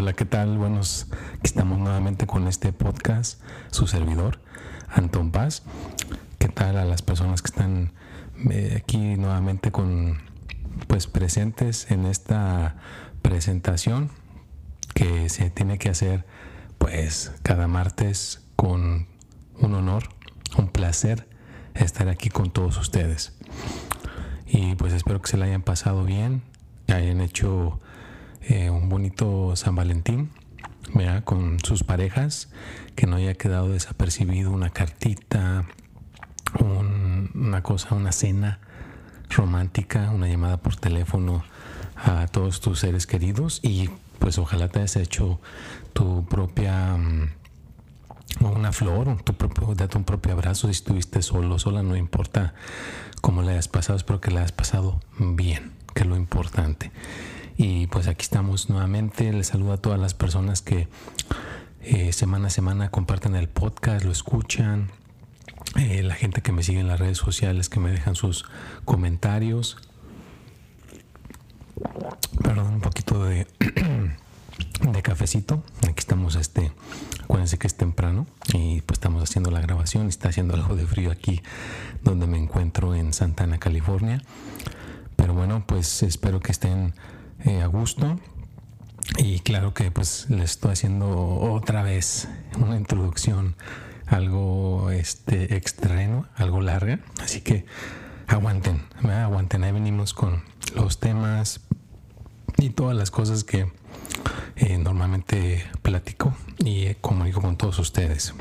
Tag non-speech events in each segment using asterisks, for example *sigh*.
Hola, ¿qué tal? Buenos, estamos nuevamente con este podcast, su servidor, Anton Paz. ¿Qué tal a las personas que están eh, aquí nuevamente con, pues, presentes en esta presentación que se tiene que hacer, pues, cada martes con un honor, un placer estar aquí con todos ustedes. Y pues espero que se la hayan pasado bien, hayan hecho eh, un bonito San Valentín con sus parejas, que no haya quedado desapercibido una cartita, una cosa, una cena romántica, una llamada por teléfono a todos tus seres queridos y pues ojalá te hayas hecho tu propia mm, una flor, tu propio, date un propio abrazo si estuviste solo, sola, no importa cómo le hayas pasado, espero que le hayas pasado bien, que es lo importante. Y pues aquí estamos nuevamente. Les saludo a todas las personas que eh, semana a semana comparten el podcast, lo escuchan. Eh, la gente que me sigue en las redes sociales, que me dejan sus comentarios. Perdón, un poquito de, *clears throat* de cafecito. Aquí estamos, este, acuérdense que es temprano y pues estamos haciendo la grabación. Está haciendo algo de frío aquí donde me encuentro en Santana, California. Pero bueno, pues espero que estén eh, a gusto. Y claro que pues le estoy haciendo otra vez una introducción algo este extraño, algo larga, así que aguanten, aguanten, ahí venimos con los temas y todas las cosas que eh, normalmente platico y eh, comunico con todos ustedes.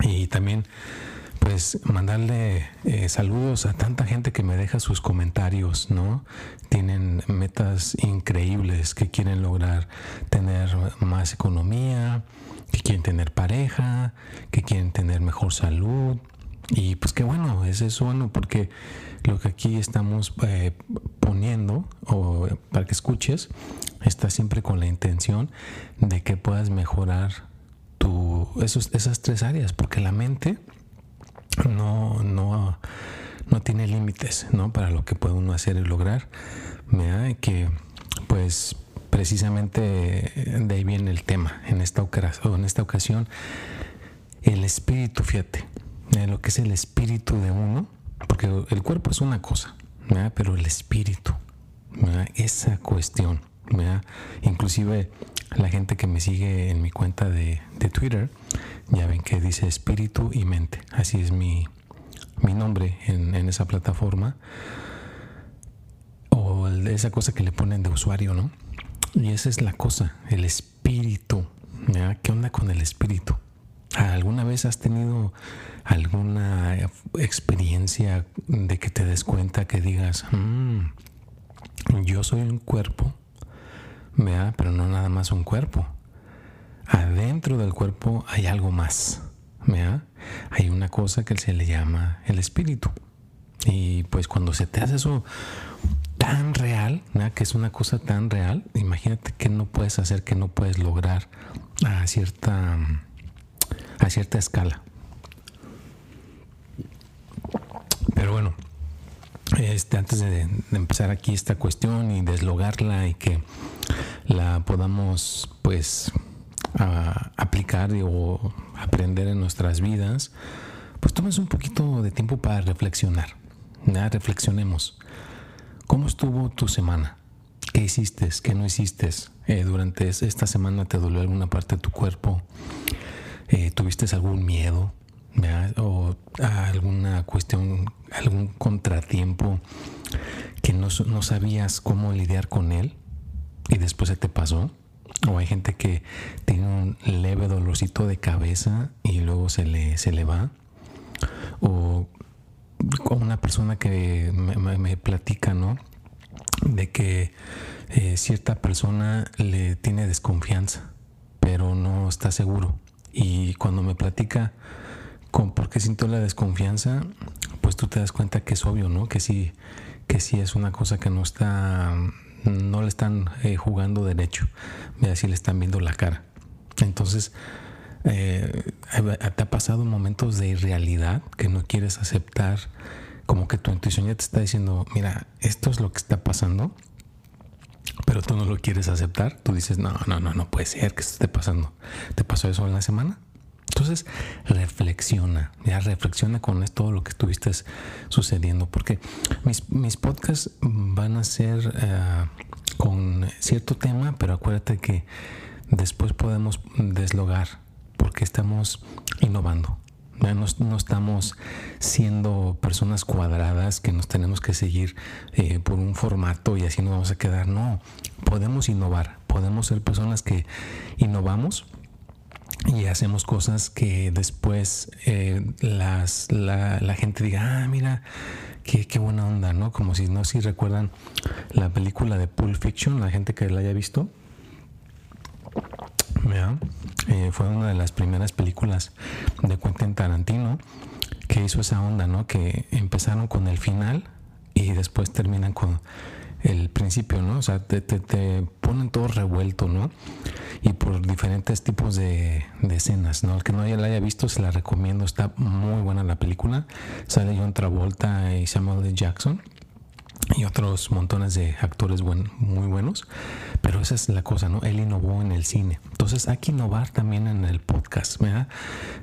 Y también pues mandarle eh, saludos a tanta gente que me deja sus comentarios, ¿no? Tienen metas increíbles que quieren lograr tener más economía, que quieren tener pareja, que quieren tener mejor salud. Y pues qué bueno, es eso bueno porque lo que aquí estamos eh, poniendo, o para que escuches, está siempre con la intención de que puedas mejorar tu, esos, esas tres áreas, porque la mente no, no, no tiene límites ¿no? para lo que puede uno hacer y lograr. me que pues precisamente de ahí viene el tema en esta, ocasión. El espíritu, fíjate, lo que es el espíritu de uno, porque el cuerpo es una cosa, pero el espíritu, esa cuestión, inclusive la gente que me sigue en mi cuenta de, de Twitter, ya ven que dice espíritu y mente. Así es mi, nombre en, esa plataforma. O esa cosa que le ponen de usuario, ¿no? Y esa es la cosa, el espíritu. ¿Qué onda con el espíritu? ¿Alguna vez has tenido alguna experiencia de que te des cuenta que digas, mm, yo soy un cuerpo, pero no nada más un cuerpo? adentro del cuerpo hay algo más. Hay una cosa que se le llama el espíritu. Y pues cuando se te hace eso tan real, que es una cosa tan real, imagínate que no puedes hacer, que no puedes lograr a cierta, a cierta escala. Pero bueno, este, antes de, empezar aquí esta cuestión y deslogarla y que la podamos pues aplicar o aprender en nuestras vidas, pues tomes un poquito de tiempo para reflexionar. ¿ya? Reflexionemos. ¿Cómo estuvo tu semana? ¿Qué hiciste? ¿Qué no hiciste? Eh, durante esta semana te dolió alguna parte de tu cuerpo. Eh, ¿Tuviste algún miedo? ¿O alguna cuestión, algún contratiempo que no, no sabías cómo lidiar con él y después se te pasó? O hay gente que tiene un leve dolorcito de cabeza y luego se le, se le va. O una persona que me, platica, ¿no? De que eh, cierta persona le tiene desconfianza, pero no está seguro. Y cuando me platica con por qué siento la desconfianza, pues tú te das cuenta que es obvio, ¿no? Que sí, que sí es una cosa que no está, no le están eh, jugando derecho, mira, si le están viendo la cara. Entonces, eh, ¿te ha pasado momentos de irrealidad que no quieres aceptar? Como que tu intuición ya te está diciendo, mira, esto es lo que está pasando, pero tú no lo quieres aceptar. Tú dices, no, no, no, no puede ser que esto esté pasando. ¿Te pasó eso en la semana? Entonces, reflexiona, ya reflexiona con todo lo que estuviste sucediendo, porque mis, mis podcasts van a ser eh, con cierto tema, pero acuérdate que después podemos deslogar, porque estamos innovando. No, estamos siendo personas cuadradas que nos tenemos que seguir eh, por un formato y así nos vamos a quedar. No, podemos innovar, podemos ser personas que innovamos y hacemos cosas que después eh, las, la, gente diga, ah, mira, qué, qué, buena onda, ¿no? Como si no si recuerdan la película de Pulp Fiction, la gente que la haya visto. Eh, fue una de las primeras películas de Quentin Tarantino que hizo esa onda, ¿no? Que empezaron con el final y después terminan con el principio, ¿no? O sea, te, te, ponen todo revuelto, ¿no? Y por diferentes tipos de, escenas, ¿no? El que no haya, la haya visto, se la recomiendo. Está muy buena la película. Sale John Travolta y Samuel L. Jackson y otros montones de actores muy buenos, pero esa es la cosa, ¿no? Él innovó en el cine. Entonces hay que innovar también en el podcast, ¿verdad?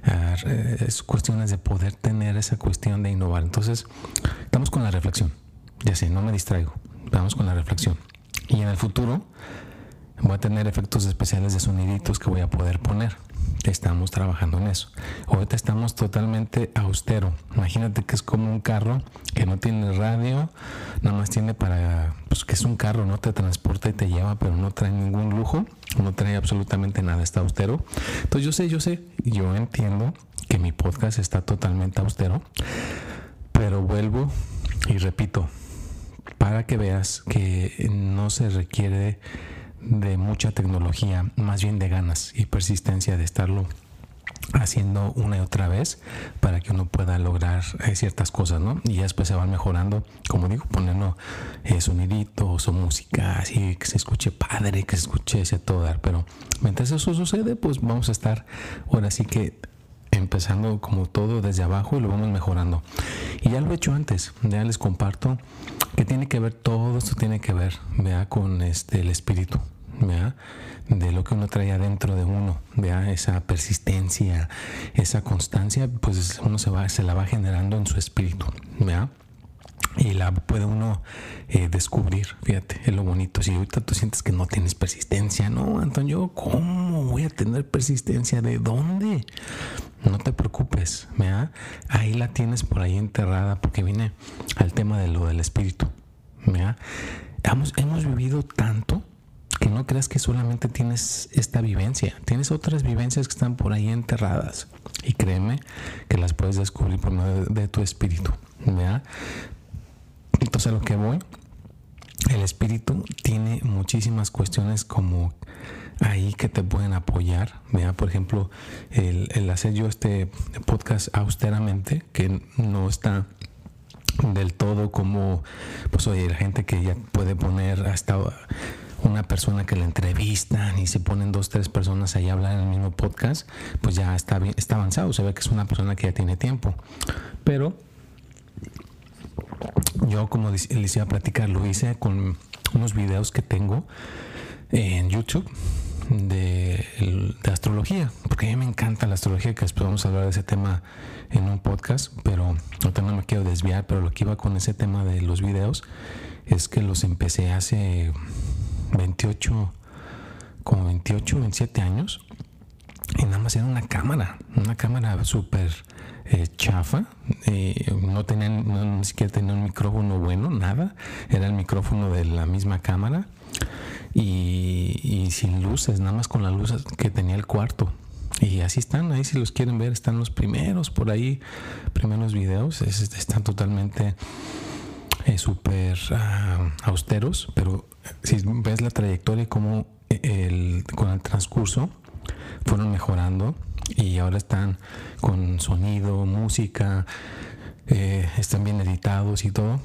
Ah, es cuestiones de poder tener esa cuestión de innovar. Entonces, estamos con la reflexión. Ya sé, no me distraigo. Vamos con la reflexión. Y en el futuro voy a tener efectos especiales de soniditos que voy a poder poner. Estamos trabajando en eso. Ahorita estamos totalmente austero. Imagínate que es como un carro que no tiene radio, nada más tiene para, pues que es un carro, no te transporta y te lleva, pero no trae ningún lujo, no trae absolutamente nada, está austero. Entonces yo sé, yo sé, yo entiendo que mi podcast está totalmente austero, pero vuelvo y repito, para que veas que no se requiere de mucha tecnología, más bien de ganas y persistencia de estarlo haciendo una y otra vez para que uno pueda lograr eh, ciertas cosas, ¿no? Y después se van mejorando, como digo, poniendo eh, soniditos o música así que se escuche padre, que se escuche ese todo pero mientras eso sucede, pues vamos a estar ahora sí que empezando como todo desde abajo y lo vamos mejorando. Y ya lo he hecho antes, ya les comparto que tiene que ver, todo esto tiene que ver, vea, con este, el espíritu, de lo que uno trae adentro de uno, ¿vea? esa persistencia, esa constancia, pues uno se, va, se la va generando en su espíritu. ¿vea? Y la puede uno eh, descubrir, fíjate, es lo bonito. Si ahorita tú sientes que no tienes persistencia, no, Antonio, ¿cómo voy a tener persistencia? ¿De dónde? No te preocupes, ¿vea? ahí la tienes por ahí enterrada porque viene al tema de lo del espíritu. ¿vea? Hemos, hemos vivido tanto que no creas que solamente tienes esta vivencia, tienes otras vivencias que están por ahí enterradas y créeme que las puedes descubrir por medio de tu espíritu. Entonces a lo que voy, el espíritu tiene muchísimas cuestiones como ahí que te pueden apoyar. Por ejemplo, el, el hacer yo este podcast austeramente, que no está del todo como, pues oye, la gente que ya puede poner hasta una persona que la entrevistan y se ponen dos, tres personas ahí a hablar en el mismo podcast, pues ya está, está avanzado, se ve que es una persona que ya tiene tiempo. Pero yo, como les iba a platicar, lo hice con unos videos que tengo en YouTube de, de, astrología, porque a mí me encanta la astrología, que después vamos a hablar de ese tema en un podcast, pero no me quiero desviar, pero lo que iba con ese tema de los videos es que los empecé hace 28, como 28, 27 años. Nada más era una cámara, una cámara súper eh, chafa. Eh, no tenían, ni siquiera tenía un micrófono bueno, nada. Era el micrófono de la misma cámara. Y, sin luces, nada más con las luces que tenía el cuarto. Y así están, ahí si los quieren ver, están los primeros por ahí, primeros videos, están totalmente eh, súper ah, austeros, pero si ves la trayectoria y cómo el, con el transcurso fueron mejorando y ahora están con sonido, música, eh, están bien editados y todo.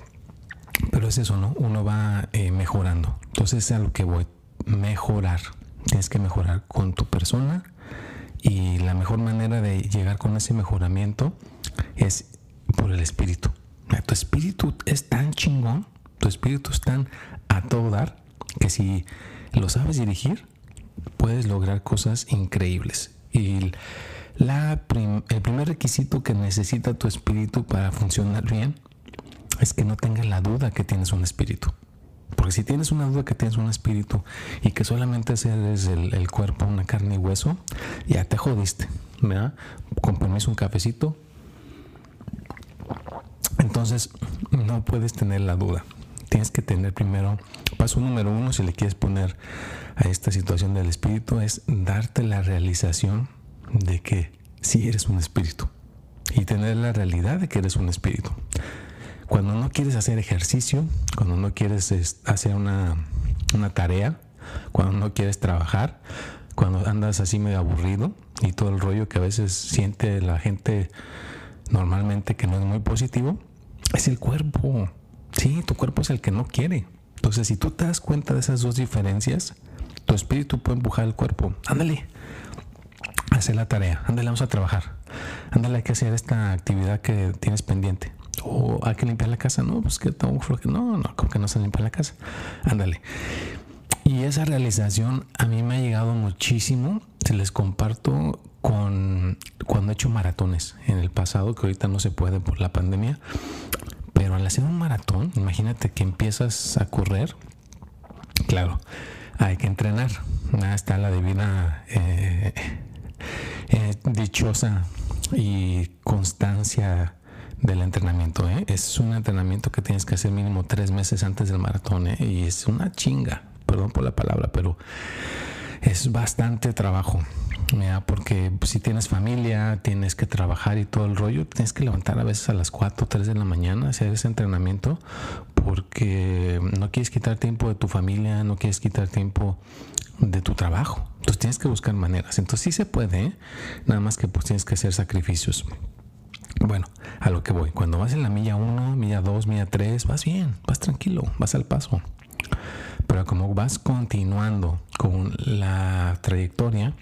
Pero es eso, ¿no? Uno va eh, mejorando. Entonces es a lo que voy, mejorar. Tienes que mejorar con tu persona y la mejor manera de llegar con ese mejoramiento es por el espíritu. Tu espíritu es tan chingón, tu espíritu es tan a todo dar, que si lo sabes dirigir, puedes lograr cosas increíbles. Y la el primer requisito que necesita tu espíritu para funcionar bien es que no tengas la duda que tienes un espíritu. Porque si tienes una duda que tienes un espíritu y que solamente eres el, el cuerpo, una carne y hueso, ya te jodiste. ¿verdad? Con un cafecito. Entonces, no puedes tener la duda. Tienes que tener primero, paso número uno, si le quieres poner a esta situación del espíritu, es darte la realización de que sí eres un espíritu y tener la realidad de que eres un espíritu. Cuando no quieres hacer ejercicio, cuando no quieres hacer una, tarea, cuando no quieres trabajar, cuando andas así medio aburrido y todo el rollo que a veces siente la gente normalmente que no es muy positivo, es el cuerpo. Sí, tu cuerpo es el que no quiere. Entonces, si tú te das cuenta de esas dos diferencias, tu espíritu puede empujar al cuerpo. Ándale, hacer la tarea. Ándale, vamos a trabajar. Ándale, hay que hacer esta actividad que tienes pendiente. O hay que limpiar la casa. No, pues que tengo No, no, como que no se limpia la casa. Ándale. Y esa realización a mí me ha llegado muchísimo. Se les comparto con cuando he hecho maratones en el pasado, que ahorita no se puede por la pandemia. Pero al hacer un maratón, imagínate que empiezas a correr. Claro, hay que entrenar. está la divina eh, eh, dichosa y constancia del entrenamiento. ¿eh? Es un entrenamiento que tienes que hacer mínimo tres meses antes del maratón y es una chinga, perdón por la palabra, pero es bastante trabajo. Porque si tienes familia, tienes que trabajar y todo el rollo, tienes que levantar a veces a las 4 o 3 de la mañana, hacer ese entrenamiento, porque no quieres quitar tiempo de tu familia, no quieres quitar tiempo de tu trabajo. Entonces tienes que buscar maneras. Entonces sí se puede, ¿eh? nada más que pues tienes que hacer sacrificios. Bueno, a lo que voy. Cuando vas en la milla 1, milla 2, milla 3, vas bien, vas tranquilo, vas al paso. Pero como vas continuando con la trayectoria,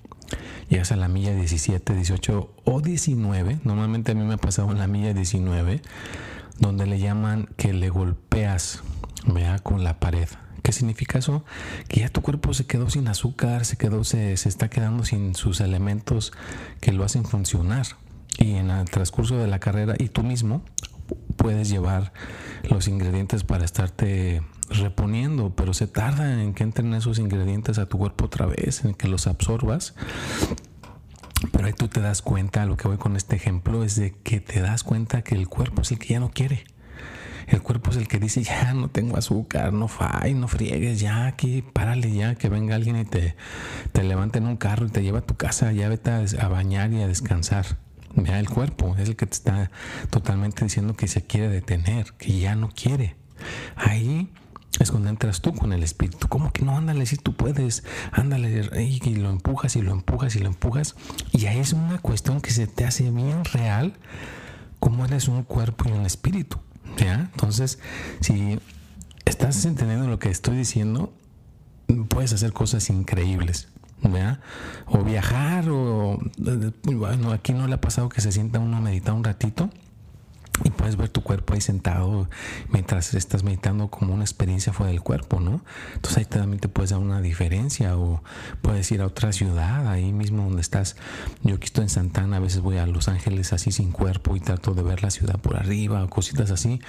llegas a la milla 17, 18 o 19. Normalmente a mí me ha pasado en la milla 19, donde le llaman que le golpeas vea, con la pared. ¿Qué significa eso? Que ya tu cuerpo se quedó sin azúcar, se quedó, se, se está quedando sin sus elementos que lo hacen funcionar y en el transcurso de la carrera y tú mismo puedes llevar los ingredientes para estarte reponiendo, pero se tarda en que entren esos ingredientes a tu cuerpo otra vez, en que los absorbas. Pero ahí tú te das cuenta, lo que voy con este ejemplo es de que te das cuenta que el cuerpo es el que ya no quiere. El cuerpo es el que dice, ya no tengo azúcar, no fai, no friegues, ya aquí, párale ya, que venga alguien y te, te levante en un carro y te lleva a tu casa, ya vete a bañar y a descansar. Mira, el cuerpo es el que te está totalmente diciendo que se quiere detener, que ya no quiere. Ahí es cuando entras tú con el espíritu. ¿Cómo que no? Ándale, si tú puedes, ándale, y lo empujas y lo empujas y lo empujas. Y ahí es una cuestión que se te hace bien real, como eres un cuerpo y un espíritu. ¿ya? Entonces, si estás entendiendo lo que estoy diciendo, puedes hacer cosas increíbles. O viajar, o bueno, aquí no le ha pasado que se sienta uno a meditar un ratito y puedes ver tu cuerpo ahí sentado mientras estás meditando como una experiencia fuera del cuerpo, ¿no? Entonces ahí también te puedes dar una diferencia o puedes ir a otra ciudad, ahí mismo donde estás. Yo aquí estoy en Santana, a veces voy a Los Ángeles así sin cuerpo y trato de ver la ciudad por arriba o cositas así.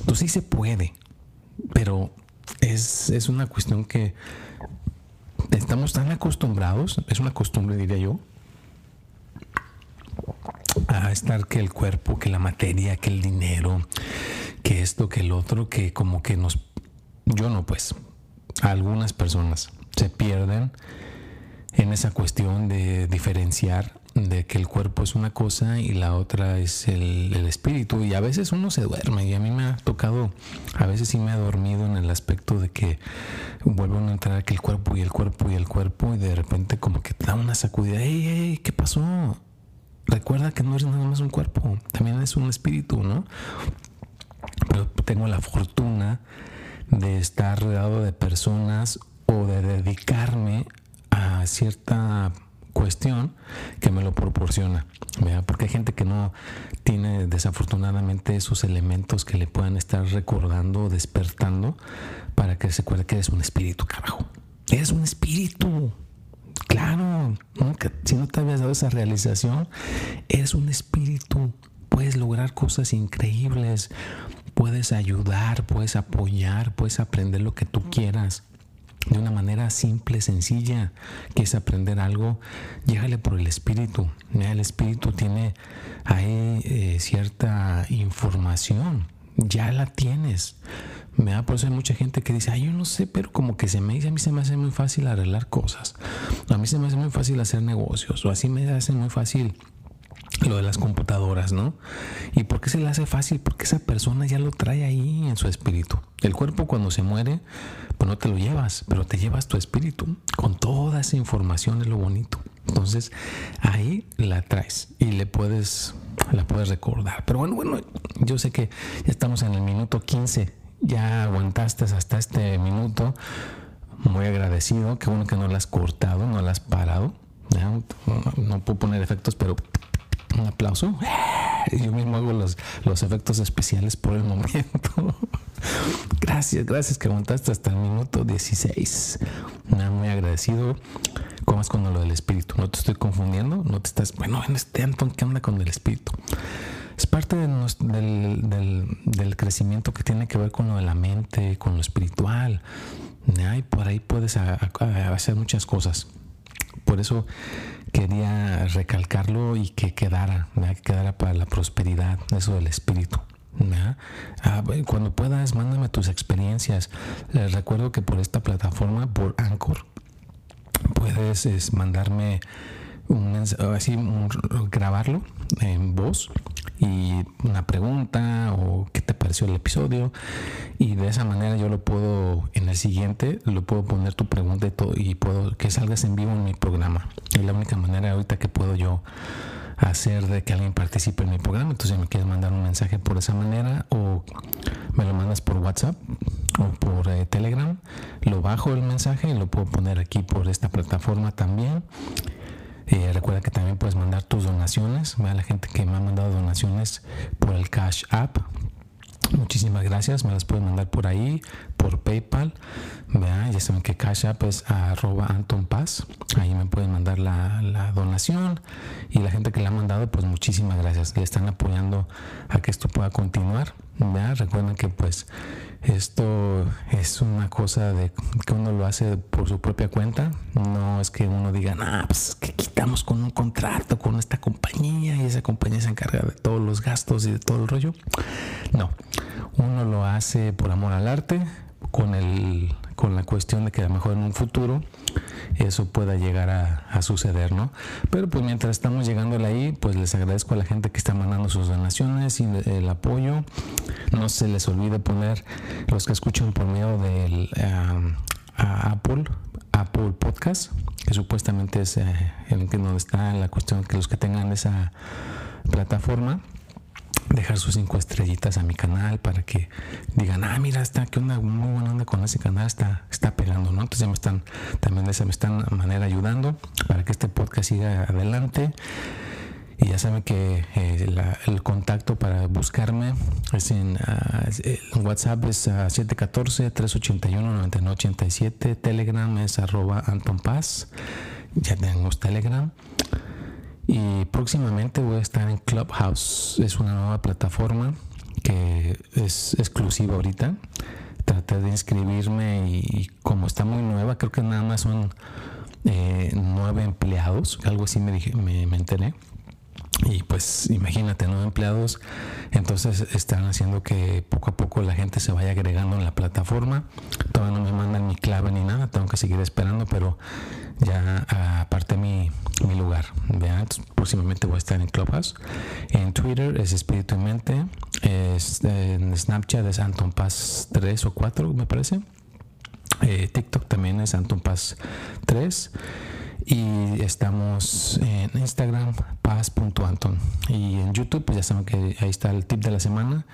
Entonces sí se puede, pero es, es una cuestión que estamos tan acostumbrados, es una costumbre diría yo, a estar que el cuerpo, que la materia, que el dinero, que esto, que el otro, que como que nos, yo no pues, algunas personas se pierden en esa cuestión de diferenciar de que el cuerpo es una cosa y la otra es el, espíritu. Y a veces uno se duerme y a mí me ha tocado, a veces sí me ha dormido en el aspecto de que vuelvo a entrar que el cuerpo y el cuerpo y el cuerpo y de repente como que te da una sacudida. ¡Ey, ey! ¿Qué pasó? Recuerda que no eres nada más un cuerpo, también es un espíritu, ¿no? Pero tengo la fortuna de estar rodeado de personas o de dedicarme a cierta cuestión que me lo proporciona. Porque hay gente que no tiene desafortunadamente esos elementos que le puedan estar recordando, despertando, para que se acuerde que eres un espíritu, carajo. Eres un espíritu. Claro, si no te habías dado esa realización, eres un espíritu. Puedes lograr cosas increíbles, puedes ayudar, puedes apoyar, puedes aprender lo que tú quieras de una manera simple, sencilla, que es aprender algo, llégale por el espíritu. el espíritu tiene ahí eh, cierta información, ya la tienes. Por eso hay mucha gente que dice, ay, yo no sé, pero como que se me dice, a mí se me hace muy fácil arreglar cosas, a mí se me hace muy fácil hacer negocios, o así me hace muy fácil lo de las computadoras, ¿no? ¿Y por qué se le hace fácil? Porque esa persona ya lo trae ahí en su espíritu. El cuerpo cuando se muere, pues no te lo llevas, pero te llevas tu espíritu con toda esa información es lo bonito. Entonces ahí la traes y le puedes, la puedes recordar. Pero bueno, bueno, yo sé que ya estamos en el minuto 15, ya aguantaste hasta este minuto. Muy agradecido, qué bueno que no la has cortado, no la has parado. no puedo poner efectos, pero un aplauso. *laughs* Yo mismo hago los, los efectos especiales por el momento. *laughs* gracias, gracias que aguantaste hasta el minuto 16. Muy agradecido. ¿Cómo es con lo del espíritu? No te estoy confundiendo, no te estás. Bueno, en este Anton, ¿qué onda con el espíritu? Es parte del, del, crecimiento que tiene que ver con lo de la mente, con lo espiritual. Y por ahí puedes hacer muchas cosas. Por eso quería recalcarlo y que quedara, que quedara para la prosperidad, eso del espíritu. Ah, cuando puedas, mándame tus experiencias. Les recuerdo que por esta plataforma, por Anchor, puedes mandarme un, así, grabarlo en voz y una pregunta o qué te pareció el episodio. Y de esa manera yo lo puedo en el siguiente lo puedo poner tu pregunta y todo y puedo que salgas en vivo en mi programa. Es la única manera ahorita que puedo yo hacer de que alguien participe en mi programa. Entonces si me quieres mandar un mensaje por esa manera o me lo mandas por WhatsApp o por eh, Telegram lo bajo el mensaje y lo puedo poner aquí por esta plataforma también eh, recuerda que también puedes mandar tus donaciones. a la gente que me ha mandado donaciones por el Cash App. Muchísimas gracias. Me las pueden mandar por ahí, por PayPal. Ya saben que Cash App es arroba Anton Paz. Ahí me pueden mandar la, la, donación. Y la gente que le ha mandado, pues muchísimas gracias. Le están apoyando a que esto pueda continuar. Recuerden que pues esto es una cosa de que uno lo hace por su propia cuenta. No es que uno diga, ah, pues que quitamos con un contrato con esta compañía y esa compañía se encarga de todos los gastos y de todo el rollo. No, uno lo hace por amor al arte, con, el, con la cuestión de que a lo mejor en un futuro eso pueda llegar a, suceder, ¿no? Pero pues mientras estamos llegando ahí, pues les agradezco a la gente que está mandando sus donaciones y el apoyo. No se les olvide poner los que escuchan por medio del Apple, Apple Podcast, que supuestamente es eh, donde está la cuestión que los que tengan esa plataforma dejar sus cinco estrellitas a mi canal para que digan, ah, mira, está, que onda, muy buena onda con ese canal, está, está pegando, ¿no? Entonces ya me están, también de esa me están manera ayudando para que este podcast siga adelante. Y ya saben que eh, el contacto para buscarme es en ah, WhatsApp es 714-381-9987, Telegram es arroba Anton Paz, ya tenemos Telegram. Y próximamente voy a estar en Clubhouse. Es una nueva plataforma que es exclusiva ahorita. Traté de inscribirme y, como está muy nueva, creo que nada más son eh, nueve empleados, algo así me, dije, me, enteré. Y pues imagínate, ¿no? Empleados, entonces están haciendo que poco a poco la gente se vaya agregando en la plataforma. Todavía no me mandan ni clave ni nada, tengo que seguir esperando, pero ya aparte mi, mi lugar. Vean, próximamente voy a estar en Clubhouse. En Twitter es Espíritu y Mente. Es, en Snapchat es Anton Paz 3 o 4, me parece. Eh, TikTok también es Anton Paz 3 y estamos en Instagram paz.anton y en YouTube pues ya saben que ahí está el tip de la semana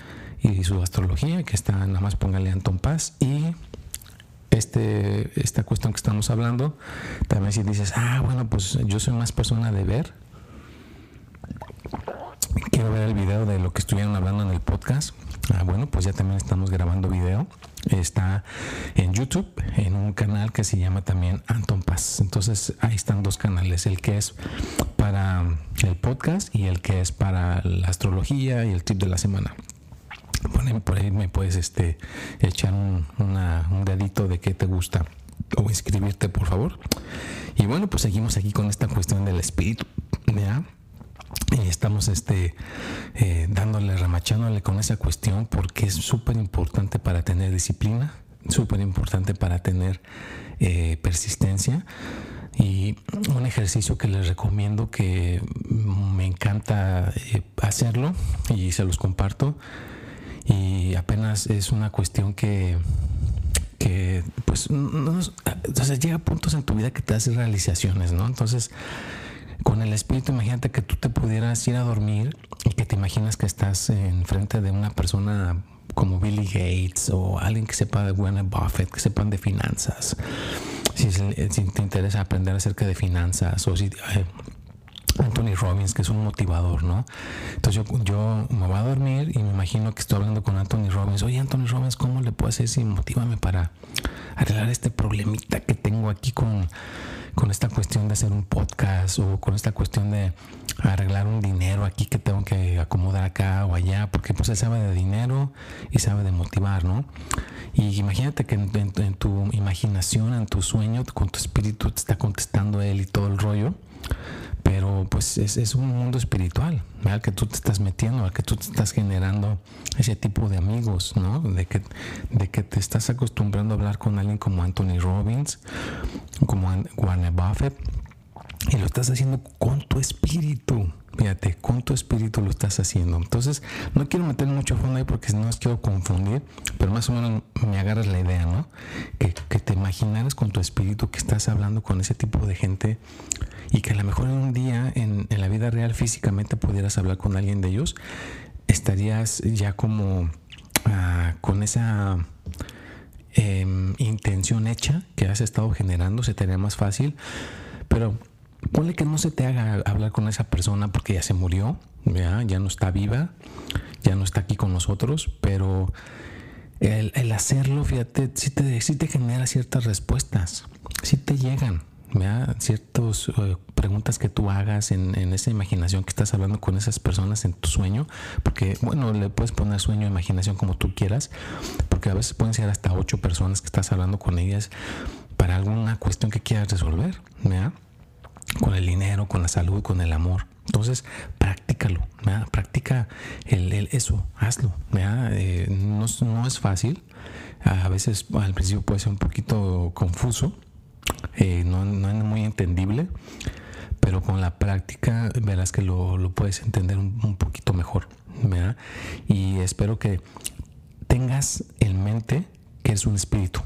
y su astrología que está nada más póngale Anton Paz. Y este, esta cuestión que estamos hablando también si dices ah bueno pues yo soy más persona de ver quiero ver el video de lo que estuvieron hablando en el podcast Ah, bueno, pues ya también estamos grabando video. Está en YouTube, en un canal que se llama también Anton Paz. Entonces ahí están dos canales, el que es para el podcast y el que es para la astrología y el tip de la semana. por ahí me puedes este, echar un, un dedito de qué te gusta o inscribirte por favor. Y bueno, pues seguimos aquí con esta cuestión del espíritu. ¿ya? Y estamos este eh, dándole remachándole con esa cuestión porque es súper importante para tener disciplina súper importante para tener eh, persistencia. Y un ejercicio que les recomiendo que me encanta eh, hacerlo y se los comparto. Y apenas es una cuestión que que pues no, llega a puntos en tu vida que te hace realizaciones no entonces con el espíritu, imagínate que tú te pudieras ir a dormir y que te imaginas que estás enfrente de una persona como Billy Gates o alguien que sepa de Warren Buffett, que sepan de finanzas. Si, te interesa aprender acerca de finanzas o si eh, Anthony Robbins, que es un motivador, ¿no? Entonces yo, yo, me voy a dormir y me imagino que estoy hablando con Anthony Robbins. Oye, Anthony Robbins, ¿cómo le puedo hacer si motívame para arreglar este problemita que tengo aquí con con esta cuestión de hacer un podcast o con esta cuestión de arreglar un dinero aquí que tengo que acomodar acá o allá, porque pues él sabe de dinero y sabe de motivar, ¿no? Y imagínate que en, tu imaginación, en tu sueño, con tu espíritu te está contestando él y todo el rollo pero pues es, un mundo espiritual al que tú te estás metiendo, al que tú te estás generando ese tipo de amigos, ¿no? De que, de que te estás acostumbrando a hablar con alguien como Anthony Robbins, como Warren Buffett, y lo estás haciendo con tu espíritu. Fíjate, con tu espíritu lo estás haciendo. Entonces, no quiero meter mucho fondo ahí porque no os quiero confundir, pero más o menos me agarras la idea, ¿no? Que, que te imaginaras con tu espíritu que estás hablando con ese tipo de gente y que a lo mejor en un día en, la vida real físicamente pudieras hablar con alguien de ellos, estarías ya como ah, con esa em, intención hecha que has estado generando, se te haría más fácil, pero ponle que no se te haga hablar con esa persona porque ya se murió, ya, ya no está viva, ya no está aquí con nosotros, pero el, hacerlo, fíjate, sí te, genera ciertas respuestas, sí te llegan ciertas eh, preguntas que tú hagas en, esa imaginación que estás hablando con esas personas en tu sueño, porque bueno, le puedes poner sueño imaginación como tú quieras, porque a veces pueden ser hasta ocho personas que estás hablando con ellas para alguna cuestión que quieras resolver, con el dinero, con la salud, con el amor. Entonces, practícalo, practica el, eso, hazlo. Eh, no, es fácil, a veces al principio puede ser un poquito confuso, eh, no, es muy entendible, pero con la práctica verás que lo, puedes entender un, poquito mejor. Y espero que tengas en mente que es un espíritu.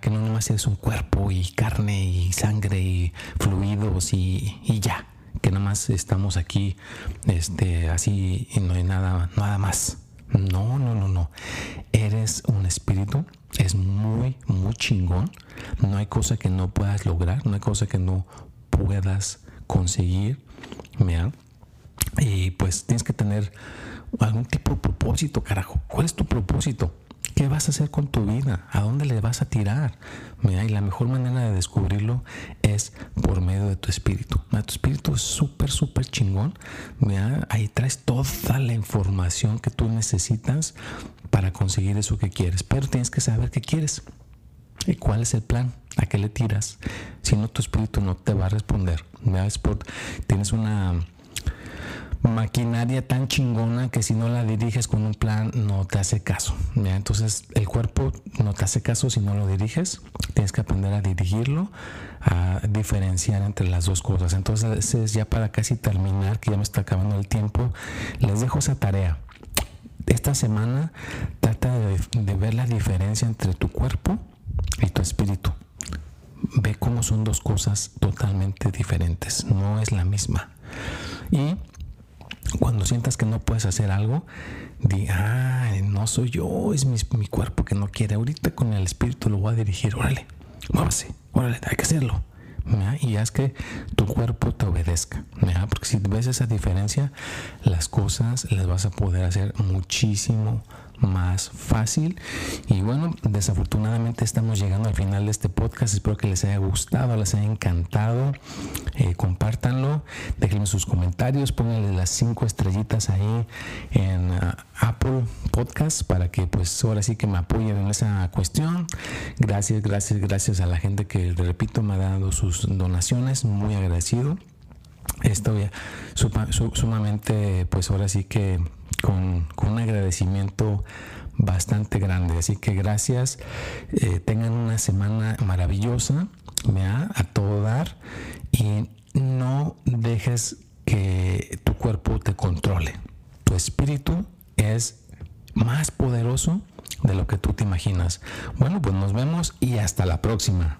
Que no nomás eres un cuerpo y carne y sangre y fluidos y, ya. Que nada más estamos aquí este, así y no hay nada, nada más. No, no, no, no. Eres un espíritu. Es muy, muy chingón. No hay cosa que no puedas lograr. No hay cosa que no puedas conseguir. Mira. Y pues tienes que tener algún tipo de propósito, carajo. ¿Cuál es tu propósito? ¿Qué vas a hacer con tu vida? ¿A dónde le vas a tirar? Mira, y la mejor manera de descubrirlo es por medio de tu espíritu. tu espíritu es súper, súper chingón. Mira, ahí traes toda la información que tú necesitas para conseguir eso que quieres. Pero tienes que saber qué quieres. ¿Y cuál es el plan? ¿A qué le tiras? Si no, tu espíritu no te va a responder. Mira, tienes una maquinaria tan chingona que si no la diriges con un plan no te hace caso. Entonces el cuerpo no te hace caso si no lo diriges. Tienes que aprender a dirigirlo, a diferenciar entre las dos cosas. Entonces ya para casi terminar, que ya me está acabando el tiempo, les dejo esa tarea. Esta semana trata de, de ver la diferencia entre tu cuerpo y tu espíritu. Ve cómo son dos cosas totalmente diferentes, no es la misma. Y cuando sientas que no puedes hacer algo, di, ah, no soy yo, es mi, cuerpo que no quiere. Ahorita con el espíritu lo voy a dirigir, órale, muévase, órale, hay que hacerlo. Y haz que tu cuerpo te obedezca. Porque si ves esa diferencia, las cosas las vas a poder hacer muchísimo más fácil. Y bueno, desafortunadamente estamos llegando al final de este podcast. Espero que les haya gustado, les haya encantado. Eh, compártanlo, déjenme sus comentarios, pónganle las cinco estrellitas ahí en uh, Apple Podcast para que pues ahora sí que me apoyen en esa cuestión. Gracias, gracias, gracias a la gente que, repito, me ha dado sus donaciones. Muy agradecido. Estoy sumamente, pues ahora sí que con, un agradecimiento bastante grande. Así que gracias. Eh, tengan una semana maravillosa, a todo dar y no dejes que tu cuerpo te controle. Tu espíritu es más poderoso de lo que tú te imaginas. Bueno, pues nos vemos y hasta la próxima.